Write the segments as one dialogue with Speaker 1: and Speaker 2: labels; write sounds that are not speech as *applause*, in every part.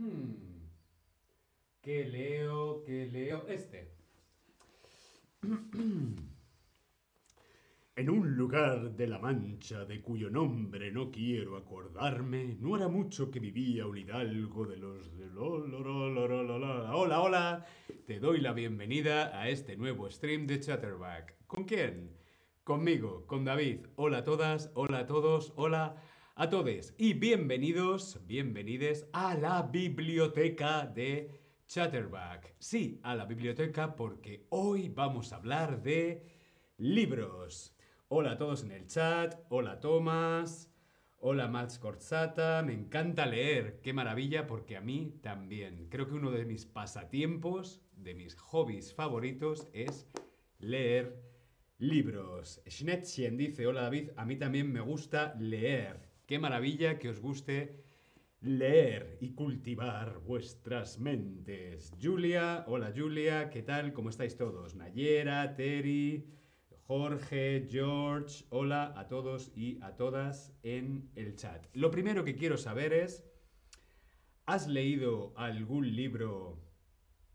Speaker 1: Hmm. ¿Qué leo? ¿Qué leo? Este. *clears throat*
Speaker 2: En un lugar de la Mancha de cuyo nombre no quiero acordarme, no era mucho que vivía un hidalgo de los de
Speaker 1: Hola, hola. Te doy la bienvenida a este nuevo stream de Chatterback. ¿Con quién? Conmigo, con David. Hola a todas, hola a todos, hola a todos. Y bienvenidos, bienvenides a la biblioteca de Chatterback. Sí, a la biblioteca porque hoy vamos a hablar de libros. Hola a todos en el chat. Hola Tomás. Hola Max Corzata. Me encanta leer. Qué maravilla porque a mí también. Creo que uno de mis pasatiempos, de mis hobbies favoritos es leer libros. Schnetzchen dice, hola David, a mí también me gusta leer. Qué maravilla que os guste leer y cultivar vuestras mentes. Julia, hola Julia, ¿qué tal? ¿Cómo estáis todos? Nayera, Terry, Jorge, George, hola a todos y a todas en el chat. Lo primero que quiero saber es, ¿has leído algún libro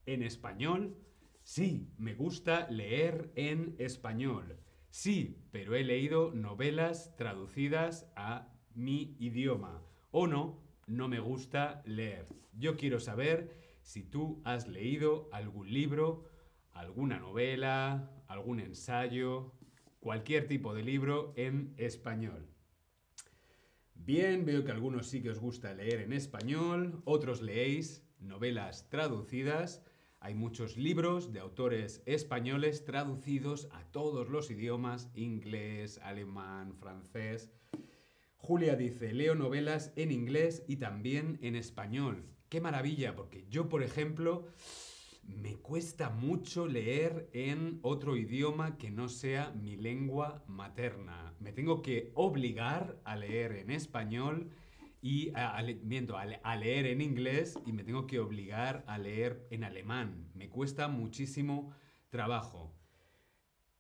Speaker 1: en español? Sí, me gusta leer en español. Sí, pero he leído novelas traducidas a mi idioma. O no, no me gusta leer. Yo quiero saber si tú has leído algún libro, alguna novela, algún ensayo, cualquier tipo de libro en español. Bien, veo que algunos sí que os gusta leer en español, otros leéis novelas traducidas. Hay muchos libros de autores españoles traducidos a todos los idiomas, inglés, alemán, francés. Julia dice, leo novelas en inglés y también en español. Qué maravilla, porque yo, por ejemplo, me cuesta mucho leer en otro idioma que no sea mi lengua materna. Me tengo que obligar a leer en español y a, a, leer en inglés y me tengo que obligar a leer en alemán. Me cuesta muchísimo trabajo.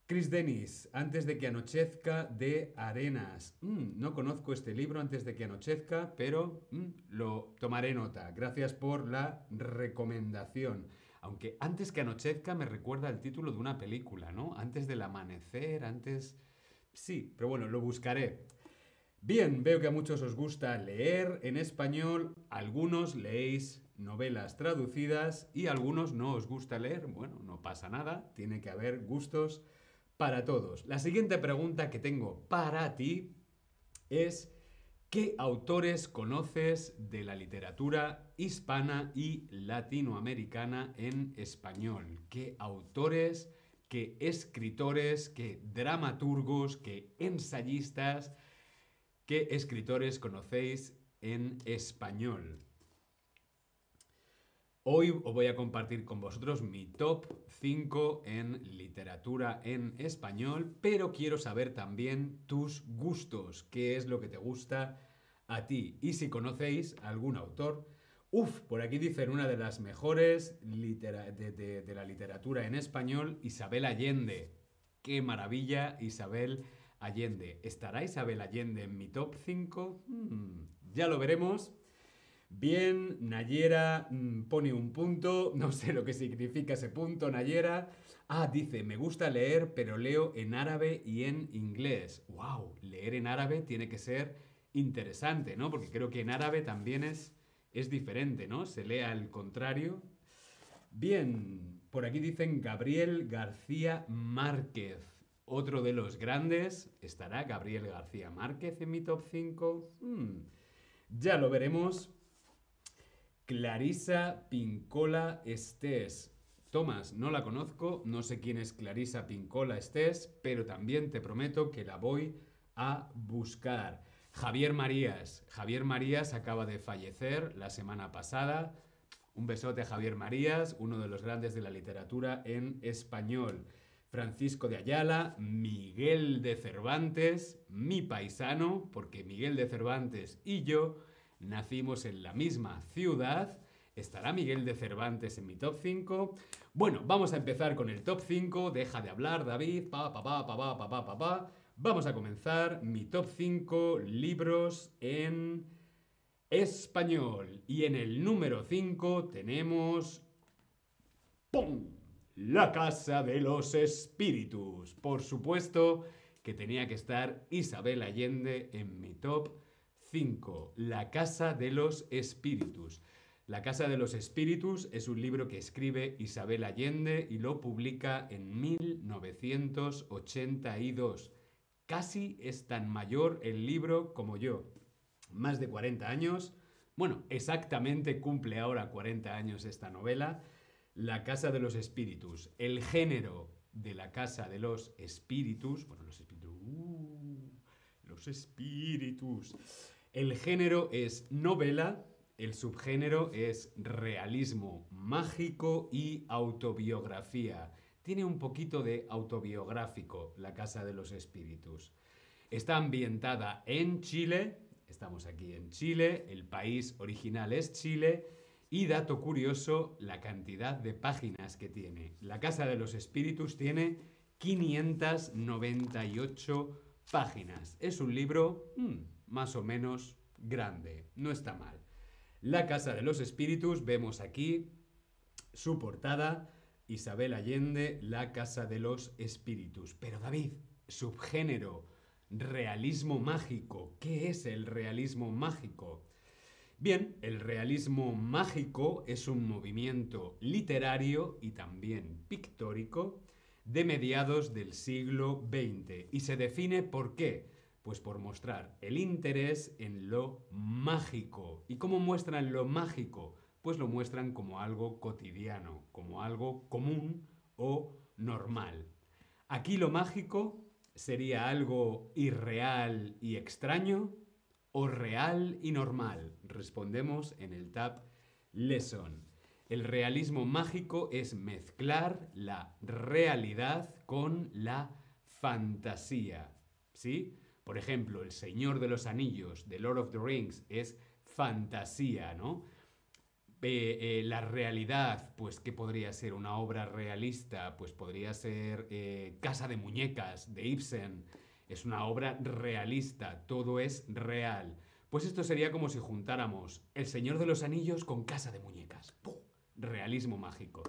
Speaker 1: Chris Dennis, Antes de que anochezca de Arenas. Mm, no conozco este libro antes de que anochezca, pero mm, lo tomaré nota. Gracias por la recomendación. Aunque antes que anochezca me recuerda el título de una película, ¿no? Antes del amanecer, antes... Sí, pero bueno, lo buscaré. Bien, veo que a muchos os gusta leer en español, algunos leéis novelas traducidas y algunos no os gusta leer. Bueno, no pasa nada, tiene que haber gustos para todos. La siguiente pregunta que tengo para ti es ¿qué autores conoces de la literatura hispana y latinoamericana en español? ¿Qué autores, qué escritores, qué dramaturgos, qué ensayistas, qué escritores conocéis en español? Hoy os voy a compartir con vosotros mi top 5 en literatura en español, pero quiero saber también tus gustos, qué es lo que te gusta a ti y si conocéis algún autor. Uf, por aquí dicen una de las mejores de, la literatura en español, Isabel Allende. Qué maravilla, Isabel Allende. ¿Estará Isabel Allende en mi top 5? Hmm, ya lo veremos. Bien, Nayera mm, pone un punto, *laughs* no sé lo que significa ese punto, Nayera. Ah, dice, me gusta leer, pero leo en árabe y en inglés. ¡Wow! Leer en árabe tiene que ser interesante, ¿no? Porque creo que en árabe también es, es diferente, ¿no? Se lee al contrario. Bien, por aquí dicen Gabriel García Márquez. Otro de los grandes. ¿Estará Gabriel García Márquez en mi top 5? Hmm, ya lo veremos. Clarisa Pincola Estés. Tomás, no la conozco, no sé quién es Clarisa Pincola Estés, pero también te prometo que la voy a buscar. Javier Marías. Javier Marías acaba de fallecer la semana pasada. Un besote a Javier Marías, uno de los grandes de la literatura en español. Francisco de Ayala, Miguel de Cervantes, mi paisano, porque Miguel de Cervantes y yo nacimos en la misma ciudad. ¿Estará Miguel de Cervantes en mi top 5? Bueno, vamos a empezar con el top 5. Deja de hablar, David. Pa, pa, pa, pa, pa, pa, pa, pa. Vamos a comenzar mi top 5 libros en español. Y en el número 5 tenemos... ¡Pum! La Casa de los Espíritus. Por supuesto que tenía que estar Isabel Allende en mi top 5. La Casa de los Espíritus. La Casa de los Espíritus es un libro que escribe Isabel Allende y lo publica en 1982. Casi es tan mayor el libro como yo. Más de 40 años. Bueno, exactamente cumple ahora 40 años esta novela. La Casa de los Espíritus. El género de la Casa de los Espíritus. Bueno, los espíritus. Uh, los espíritus. El género es novela. El subgénero es realismo mágico y autobiografía tiene un poquito de autobiográfico, La Casa de los Espíritus. Está ambientada en Chile, estamos aquí en Chile, el país original es Chile, y dato curioso, la cantidad de páginas que tiene. La Casa de los Espíritus tiene 598 páginas. Es un libro hmm, más o menos grande, no está mal. La Casa de los Espíritus, vemos aquí su portada, Isabel Allende, La Casa de los Espíritus. Pero David, subgénero, realismo mágico. ¿Qué es el realismo mágico? Bien, el realismo mágico es un movimiento literario y también pictórico de mediados del siglo XX y se define por qué. Pues por mostrar el interés en lo mágico. ¿Y cómo muestran lo mágico? pues lo muestran como algo cotidiano, como algo común o normal. Aquí lo mágico sería algo irreal y extraño o real y normal. Respondemos en el tab Lesson. El realismo mágico es mezclar la realidad con la fantasía. ¿Sí? Por ejemplo, El Señor de los Anillos, de Lord of the Rings, es fantasía, ¿no? Eh, la realidad, pues ¿qué podría ser? Una obra realista, pues podría ser eh, Casa de Muñecas de Ibsen. Es una obra realista, todo es real. Pues esto sería como si juntáramos El Señor de los Anillos con Casa de Muñecas. Realismo mágico.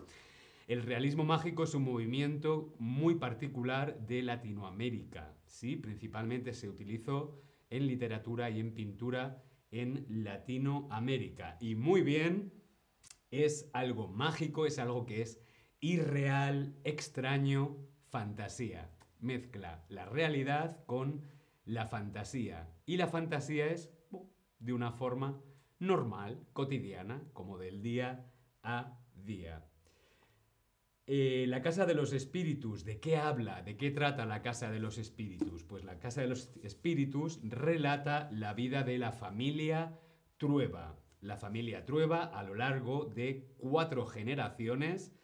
Speaker 1: El realismo mágico es un movimiento muy particular de Latinoamérica, ¿sí? Principalmente se utilizó en literatura y en pintura en Latinoamérica. Y muy bien, es algo mágico, es algo que es irreal, extraño, fantasía. Mezcla la realidad con la fantasía. Y la fantasía es de una forma normal, cotidiana, como del día a día. Eh, la Casa de los Espíritus, ¿de qué habla? ¿De qué trata la Casa de los Espíritus? Pues la Casa de los Espíritus relata la vida de la familia Trueba, la familia Trueba a lo largo de cuatro generaciones,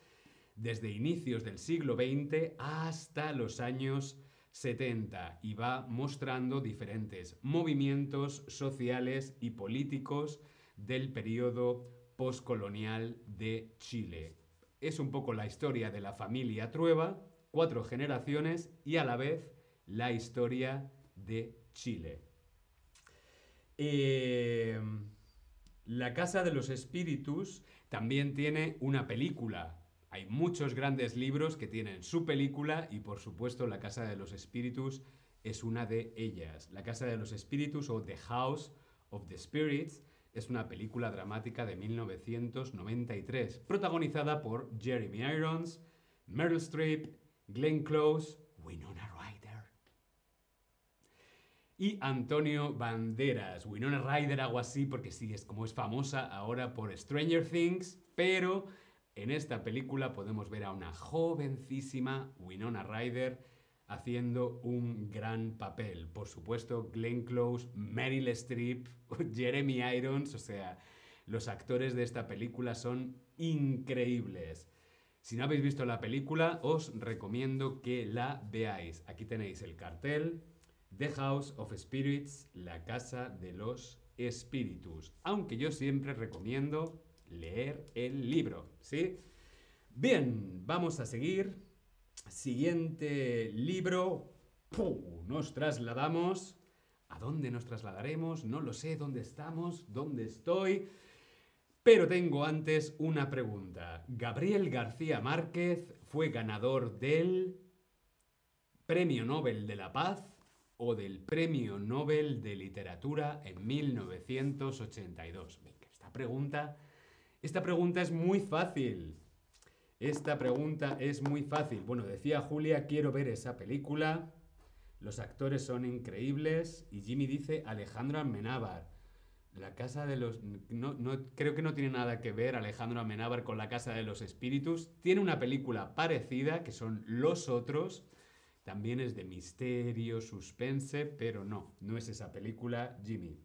Speaker 1: desde inicios del siglo XX hasta los años 70, y va mostrando diferentes movimientos sociales y políticos del periodo postcolonial de Chile. Es un poco la historia de la familia Trueba, cuatro generaciones y a la vez la historia de Chile. Eh, la Casa de los Espíritus también tiene una película. Hay muchos grandes libros que tienen su película y por supuesto La Casa de los Espíritus es una de ellas. La Casa de los Espíritus o The House of the Spirits es una película dramática de 1993, protagonizada por Jeremy Irons, Meryl Streep, Glenn Close, Winona y Antonio Banderas. Winona Ryder, algo así, porque sí, es como es famosa ahora por Stranger Things, pero en esta película podemos ver a una jovencísima Winona Ryder haciendo un gran papel. Por supuesto, Glenn Close, Meryl Streep, *laughs* Jeremy Irons, o sea, los actores de esta película son increíbles. Si no habéis visto la película, os recomiendo que la veáis. Aquí tenéis el cartel, The House of Spirits, la casa de los espíritus. Aunque yo siempre recomiendo leer el libro, ¿sí? Bien, vamos a seguir. Siguiente libro. Nos trasladamos ¿A dónde nos trasladaremos? No lo sé, ¿dónde estamos? ¿Dónde estoy? Pero tengo antes una pregunta. Gabriel García Márquez fue ganador del Premio Nobel de la Paz o del Premio Nobel de Literatura en 1982. Esta pregunta, esta pregunta es muy fácil. Esta pregunta es muy fácil. Bueno, decía Julia, quiero ver esa película. Los actores son increíbles. Y Jimmy dice Alejandro Amenábar. La casa de los... No, creo que no tiene nada que ver Alejandro Amenábar con la casa de los espíritus. Tiene una película parecida que son Los Otros. También es de misterio, suspense, pero no, no es esa película, Jimmy.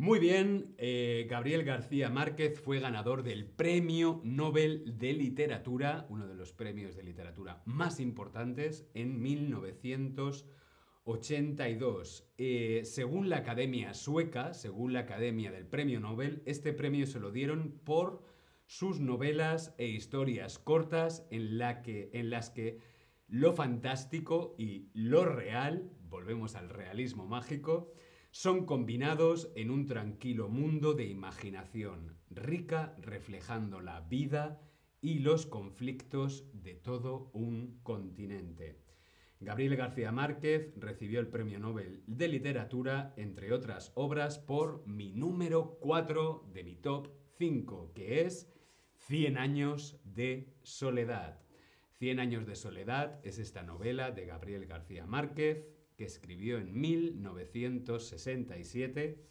Speaker 1: Muy bien, eh, Gabriel García Márquez fue ganador del Premio Nobel de Literatura, uno de los premios de literatura más importantes, en 1982. Eh, según la Academia Sueca, según la Academia del Premio Nobel, este premio se lo dieron por sus novelas e historias cortas en, las que lo fantástico y lo real, volvemos al realismo mágico, son combinados en un tranquilo mundo de imaginación, rica reflejando la vida y los conflictos de todo un continente. Gabriel García Márquez recibió el Premio Nobel de Literatura, entre otras obras, por mi número 4 de mi top 5, que es Cien años de soledad. Cien años de soledad es esta novela de Gabriel García Márquez, que escribió en 1967.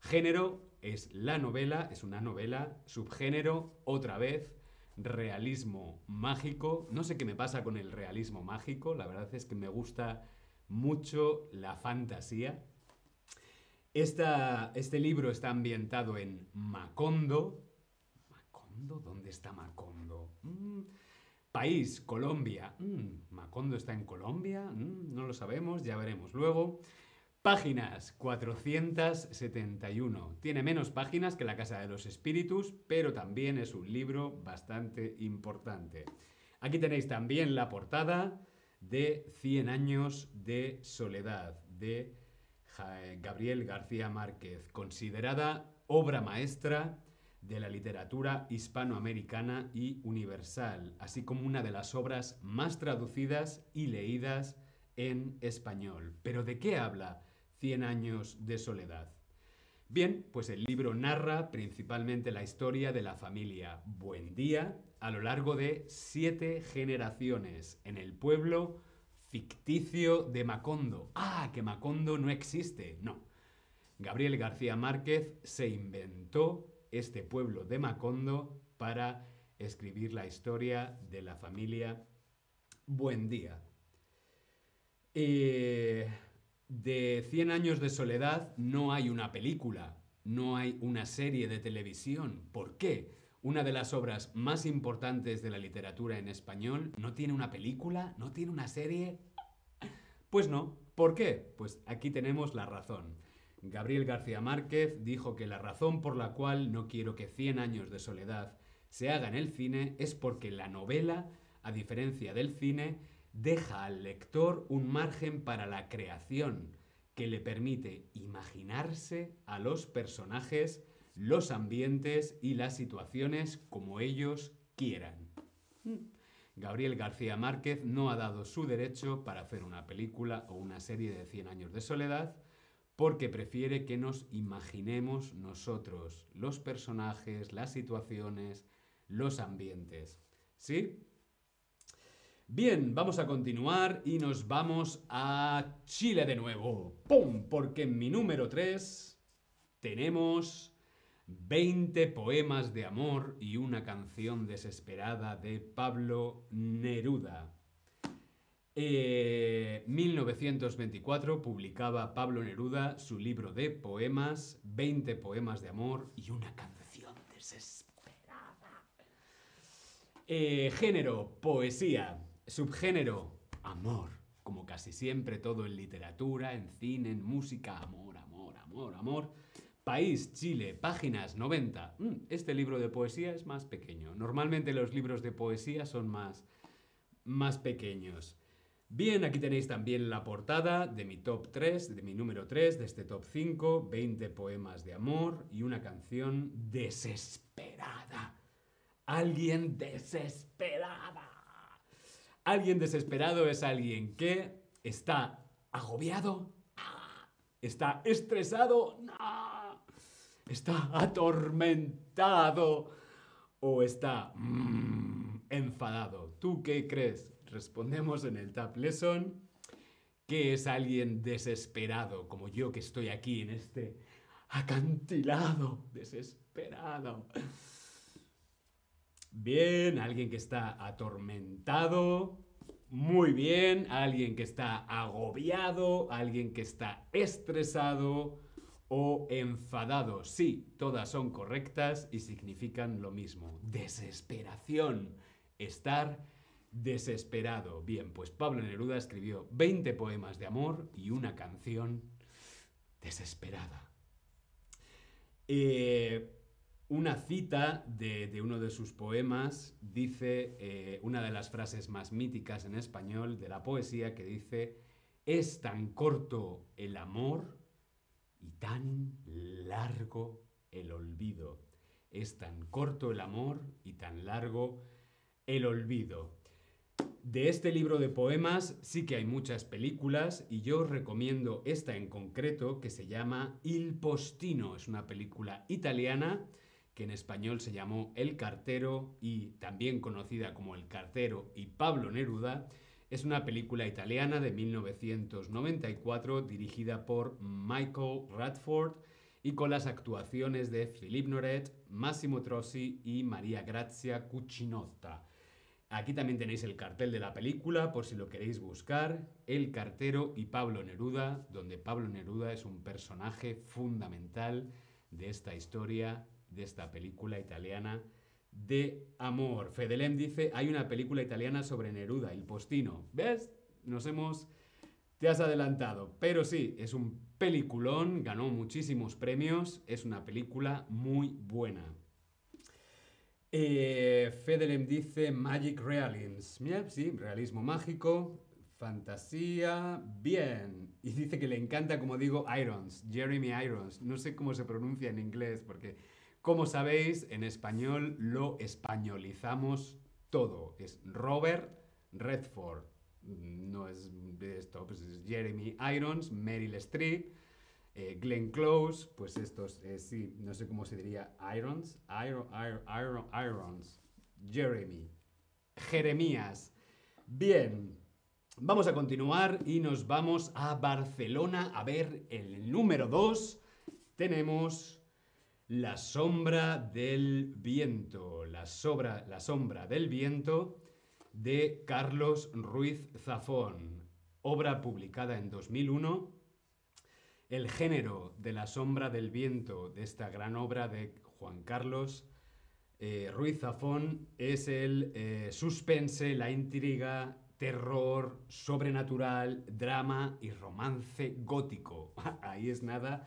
Speaker 1: Género es la novela, es una novela, subgénero, otra vez, realismo mágico. No sé qué me pasa con el realismo mágico, la verdad es que me gusta mucho la fantasía. este libro está ambientado en Macondo. ¿Macondo? ¿Dónde está Macondo? Mm, País, Colombia. Mm, ¿Macondo está en Colombia? Mm, no lo sabemos, ya veremos luego. Páginas 471. Tiene menos páginas que La Casa de los Espíritus, pero también es un libro bastante importante. Aquí tenéis también la portada de 100 años de soledad de Gabriel García Márquez, considerada obra maestra de la literatura hispanoamericana y universal, así como una de las obras más traducidas y leídas en español. ¿Pero de qué habla Cien años de soledad? Bien, pues el libro narra principalmente la historia de la familia Buendía a lo largo de siete generaciones en el pueblo ficticio de Macondo. Ah, que Macondo no existe. No. Gabriel García Márquez se inventó este pueblo de Macondo para escribir la historia de la familia Buendía. Eh, de 100 años de soledad no hay una película, no hay una serie de televisión. ¿Por qué? Una de las obras más importantes de la literatura en español no tiene una película, no tiene una serie. Pues no. ¿Por qué? Pues aquí tenemos la razón. Gabriel García Márquez dijo que la razón por la cual no quiero que Cien años de soledad se haga en el cine es porque la novela, a diferencia del cine, deja al lector un margen para la creación que le permite imaginarse a los personajes, los ambientes y las situaciones como ellos quieran. Gabriel García Márquez no ha dado su derecho para hacer una película o una serie de Cien años de soledad, porque prefiere que nos imaginemos nosotros los personajes, las situaciones, los ambientes. ¿Sí? Bien, vamos a continuar y nos vamos a Chile de nuevo. ¡Pum! Porque en mi número 3 tenemos 20 poemas de amor y una canción desesperada de Pablo Neruda. 1924 eh, publicaba Pablo Neruda su libro de poemas, 20 poemas de amor y una canción desesperada. Eh, género, poesía. Subgénero, amor. Como casi siempre todo en literatura, en cine, en música, amor, amor, amor, amor. País, Chile, páginas 90. Mm, este libro de poesía es más pequeño. Normalmente los libros de poesía son más, más pequeños. Bien, aquí tenéis también la portada de mi top 3, de mi número 3, de este top 5, 20 poemas de amor y una canción desesperada. Alguien desesperada. Alguien desesperado es alguien que está agobiado, está estresado, está atormentado o está mm, enfadado. ¿Tú qué crees? Respondemos en el Tap Lesson que es alguien desesperado, como yo que estoy aquí en este acantilado, desesperado. Bien, alguien que está atormentado. Muy bien, alguien que está agobiado, alguien que está estresado o enfadado. Sí, todas son correctas y significan lo mismo. Desesperación. Estar desesperado. Bien, pues Pablo Neruda escribió 20 poemas de amor y una canción desesperada. Eh, una cita de, uno de sus poemas dice eh, una de las frases más míticas en español de la poesía que dice, es tan corto el amor y tan largo el olvido. Es tan corto el amor y tan largo el olvido. De este libro de poemas sí que hay muchas películas y yo os recomiendo esta en concreto que se llama Il Postino. Es una película italiana que en español se llamó El Cartero y también conocida como El Cartero y Pablo Neruda. Es una película italiana de 1994 dirigida por Michael Radford y con las actuaciones de Philippe Noret, Massimo Trossi y María Grazia Cucinotta. Aquí también tenéis el cartel de la película por si lo queréis buscar, El cartero y Pablo Neruda, donde Pablo Neruda es un personaje fundamental de esta historia de esta película italiana de amor. Fedelem dice, hay una película italiana sobre Neruda, el postino. ¿Ves? Nos hemos... Te has adelantado. Pero sí, es un peliculón, ganó muchísimos premios, es una película muy buena. Eh, dice Magic Realism. sí, realismo mágico, fantasía, bien. Y dice que le encanta, como digo, Irons, Jeremy Irons. No sé cómo se pronuncia en inglés porque como sabéis, en español lo españolizamos todo. Es Robert Redford. No es esto, pues es Jeremy Irons, Meryl Streep, eh, Glenn Close, pues estos, eh, sí, no sé cómo se diría, Irons, Irons, Jeremy, Jeremías. Bien, vamos a continuar y nos vamos a Barcelona a ver el número 2. Tenemos la sombra del viento, la, la sombra del viento de Carlos Ruiz Zafón, obra publicada en 2001. El género de la sombra del viento de esta gran obra de Juan Carlos eh, Ruiz Zafón es el eh, suspense, la intriga, terror, sobrenatural, drama y romance gótico. *laughs* Ahí es nada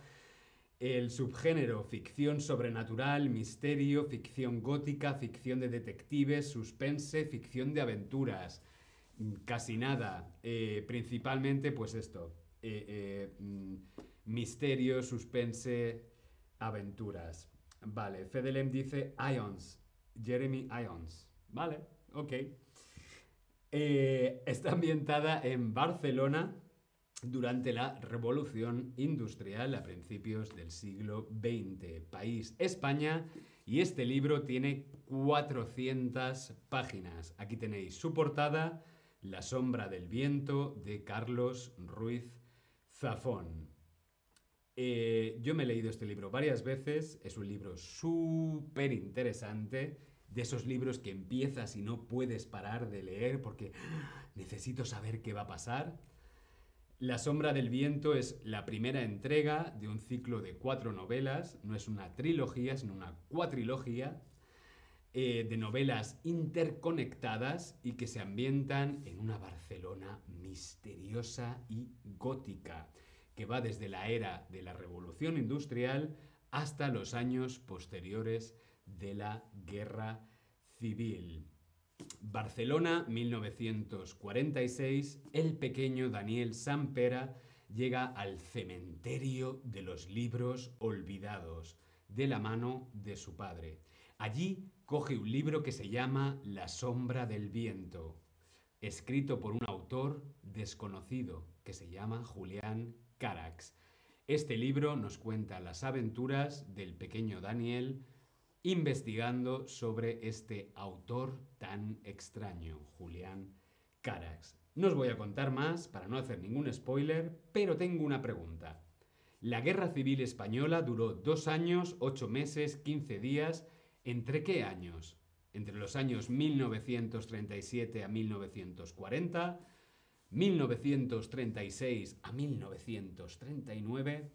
Speaker 1: el subgénero ficción sobrenatural, misterio, ficción gótica, ficción de detectives, suspense, ficción de aventuras. Casi nada. Eh, principalmente, pues esto. Mm, misterio, suspense, aventuras. Vale, Fedelem dice Ions. Jeremy Ions. Vale, ok. está ambientada en Barcelona durante la Revolución Industrial a principios del siglo XX. País España y este libro tiene 400 páginas. Aquí tenéis su portada, La sombra del viento de Carlos Ruiz Zafón. Eh, yo me he leído este libro varias veces, es un libro súper interesante, de esos libros que empiezas y no puedes parar de leer porque necesito saber qué va a pasar. La sombra del viento es la primera entrega de un ciclo de cuatro novelas, no es una trilogía, sino una cuatrilogía eh, de novelas interconectadas y que se ambientan en una Barcelona misteriosa y gótica, que va desde la era de la revolución industrial hasta los años posteriores de la guerra civil. Barcelona, 1946, el pequeño Daniel Sampera llega al cementerio de los libros olvidados, de la mano de su padre. Allí coge un libro que se llama La sombra del viento, escrito por un autor desconocido que se llama Julián Carax. Este libro nos cuenta las aventuras del pequeño Daniel investigando sobre este autor tan extraño, Julián Carax. No os voy a contar más para no hacer ningún spoiler, pero tengo una pregunta. La Guerra Civil Española duró dos años, ocho meses, quince días. ¿Entre qué años? ¿Entre los años 1937 a 1940? 1936 a 1939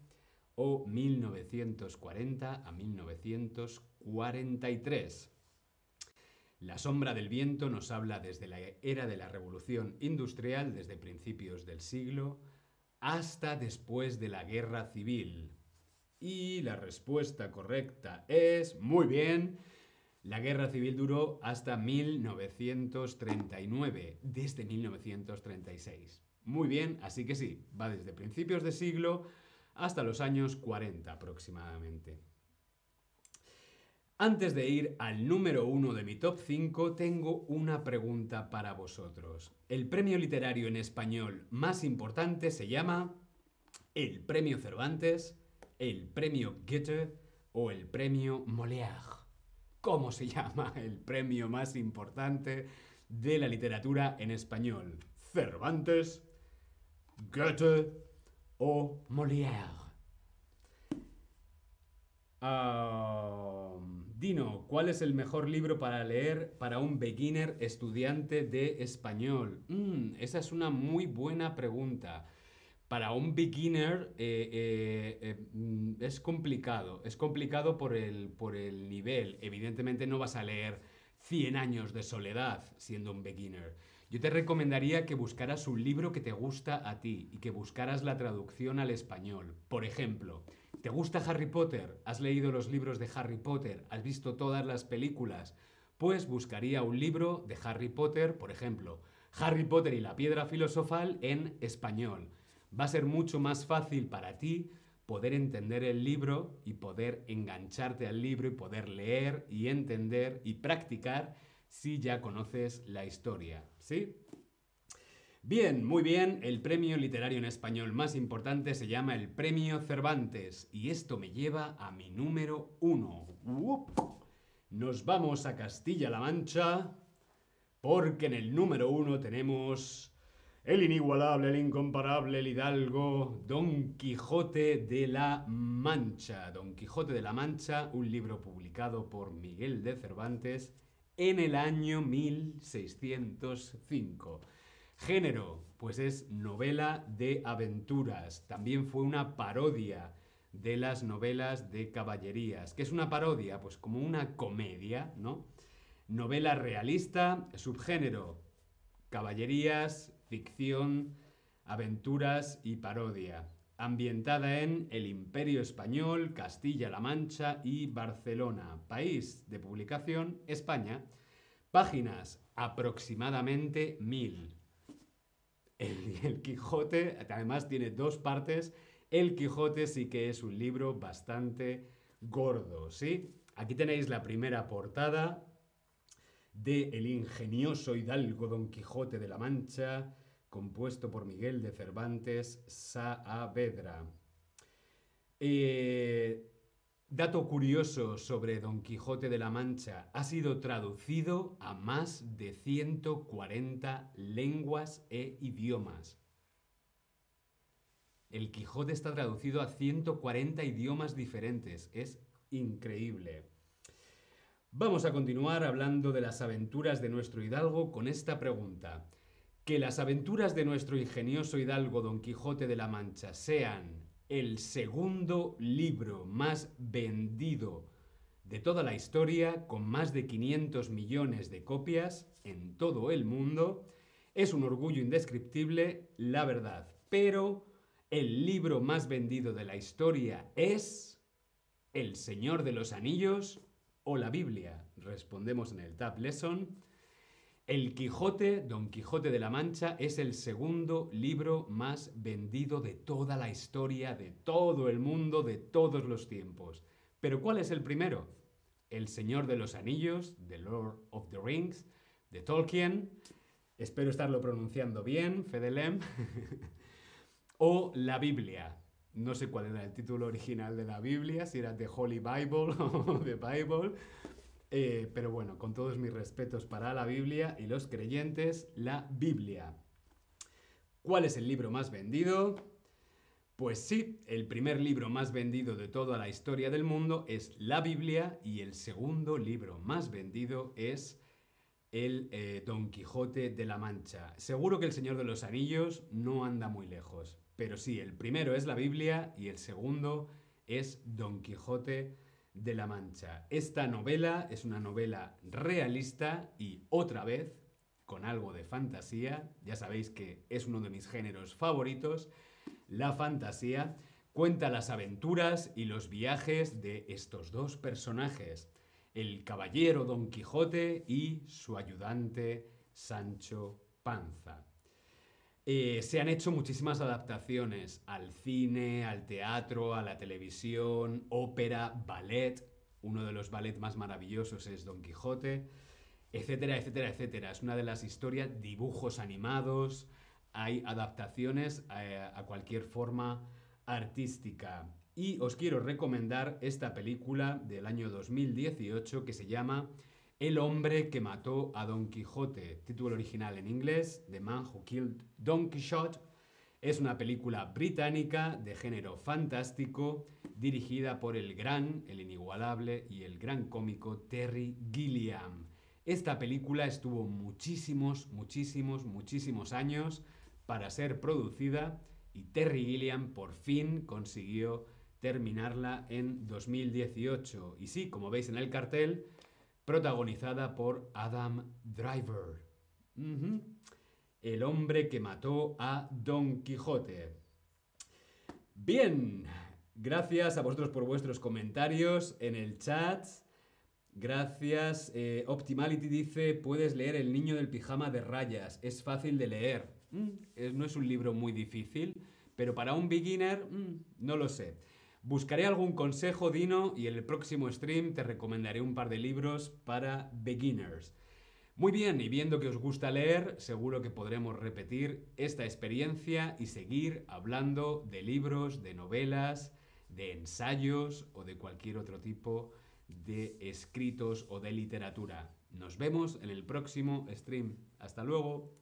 Speaker 1: o 1940 a 1943. La sombra del viento nos habla desde la era de la revolución industrial, desde principios del siglo, hasta después de la guerra civil. Y la respuesta correcta es, muy bien, la guerra civil duró hasta 1939, desde 1936. Muy bien, así que sí, va desde principios de siglo hasta los años 40 aproximadamente. Antes de ir al número uno de mi top 5, tengo una pregunta para vosotros. El premio literario en español más importante se llama el Premio Cervantes, el Premio Goethe o el Premio Molière cómo se *laughs* llama el premio más importante de la literatura en español. Cervantes, Goethe o Molière. Dino, ¿cuál es el mejor libro para leer para un beginner estudiante de español? Mm, esa es una muy buena pregunta para un beginner eh, eh, eh, mm, es complicado. Es complicado por el, por el nivel. Evidentemente no vas a leer 100 años de soledad siendo un beginner. Yo te recomendaría que buscaras un libro que te gusta a ti y que buscaras la traducción al español. Por ejemplo, ¿te gusta Harry Potter? ¿Has leído los libros de Harry Potter? ¿Has visto todas las películas? Pues buscaría un libro de Harry Potter, por ejemplo, Harry Potter y la piedra filosofal en español va a ser mucho más fácil para ti poder entender el libro y poder engancharte al libro y poder leer y entender y practicar si ya conoces la historia, ¿sí? Bien, muy bien, el premio literario en español más importante se llama el Premio Cervantes y esto me lleva a mi número uno. Nos vamos a Castilla-La Mancha porque en el número uno tenemos el inigualable, el incomparable, el hidalgo, Don Quijote de la Mancha. Don Quijote de la Mancha, un libro publicado por Miguel de Cervantes en el año 1605. Género, pues es novela de aventuras. También fue una parodia de las novelas de caballerías. ¿Qué es una parodia? Pues como una comedia, ¿no? Novela realista, subgénero, caballerías, ficción, aventuras y parodia, ambientada en el Imperio Español, Castilla-La Mancha y Barcelona, país de publicación España, páginas aproximadamente mil. El, Quijote, además tiene dos partes, El Quijote sí que es un libro bastante gordo, ¿sí? Aquí tenéis la primera portada, de El ingenioso hidalgo Don Quijote de la Mancha, compuesto por Miguel de Cervantes Saavedra. Eh, dato curioso sobre Don Quijote de la Mancha, ha sido traducido a más de 140 lenguas e idiomas. El Quijote está traducido a 140 idiomas diferentes, es increíble. Vamos a continuar hablando de las aventuras de nuestro hidalgo con esta pregunta. Que las aventuras de nuestro ingenioso hidalgo Don Quijote de la Mancha sean el segundo libro más vendido de toda la historia, con más de 500 millones de copias en todo el mundo, es un orgullo indescriptible, la verdad. Pero el libro más vendido de la historia es El Señor de los Anillos o la Biblia? Respondemos en el Tab Lesson. El Quijote, Don Quijote de la Mancha, es el segundo libro más vendido de toda la historia, de todo el mundo, de todos los tiempos. Pero ¿cuál es el primero? El Señor de los Anillos, The Lord of the Rings, de Tolkien. Espero estarlo pronunciando bien, Fedelem. *laughs* o la Biblia. No sé cuál era el título original de la Biblia, si era The Holy Bible *laughs* o The Bible. Eh, pero bueno, con todos mis respetos para la Biblia y los creyentes, la Biblia. ¿Cuál es el libro más vendido? Pues sí, el primer libro más vendido de toda la historia del mundo es la Biblia y el segundo libro más vendido es el eh, Don Quijote de la Mancha. Seguro que el Señor de los Anillos no anda muy lejos, pero sí, el primero es la Biblia y el segundo es Don Quijote de la Mancha. Esta novela es una novela realista y otra vez con algo de fantasía. Ya sabéis que es uno de mis géneros favoritos. La fantasía cuenta las aventuras y los viajes de estos dos personajes, el caballero Don Quijote y su ayudante Sancho Panza. Eh, se han hecho muchísimas adaptaciones al cine, al teatro, a la televisión, ópera, ballet. Uno de los ballets más maravillosos es Don Quijote, etcétera, etcétera, etcétera. Es una de las historias, dibujos animados, hay adaptaciones eh, a cualquier forma artística. Y os quiero recomendar esta película del año 2018 que se llama el hombre que mató a Don Quijote, título original en inglés, The Man Who Killed Don Quixote, es una película británica de género fantástico dirigida por el gran, el inigualable y el gran cómico Terry Gilliam. Esta película estuvo muchísimos, muchísimos, muchísimos años para ser producida y Terry Gilliam por fin consiguió terminarla en 2018. Y sí, como veis en el cartel, protagonizada por Adam Driver. El hombre que mató a Don Quijote. Bien, gracias a vosotros por vuestros comentarios en el chat. Gracias. Eh, Optimality dice, puedes leer El niño del pijama de rayas. Es fácil de leer. Mm, no es un libro muy difícil, pero para un beginner, mm, no lo sé. Buscaré algún consejo, Dino, y en el próximo stream te recomendaré un par de libros para beginners. Muy bien, y viendo que os gusta leer, seguro que podremos repetir esta experiencia y seguir hablando de libros, de novelas, de ensayos o de cualquier otro tipo de escritos o de literatura. Nos vemos en el próximo stream. Hasta luego.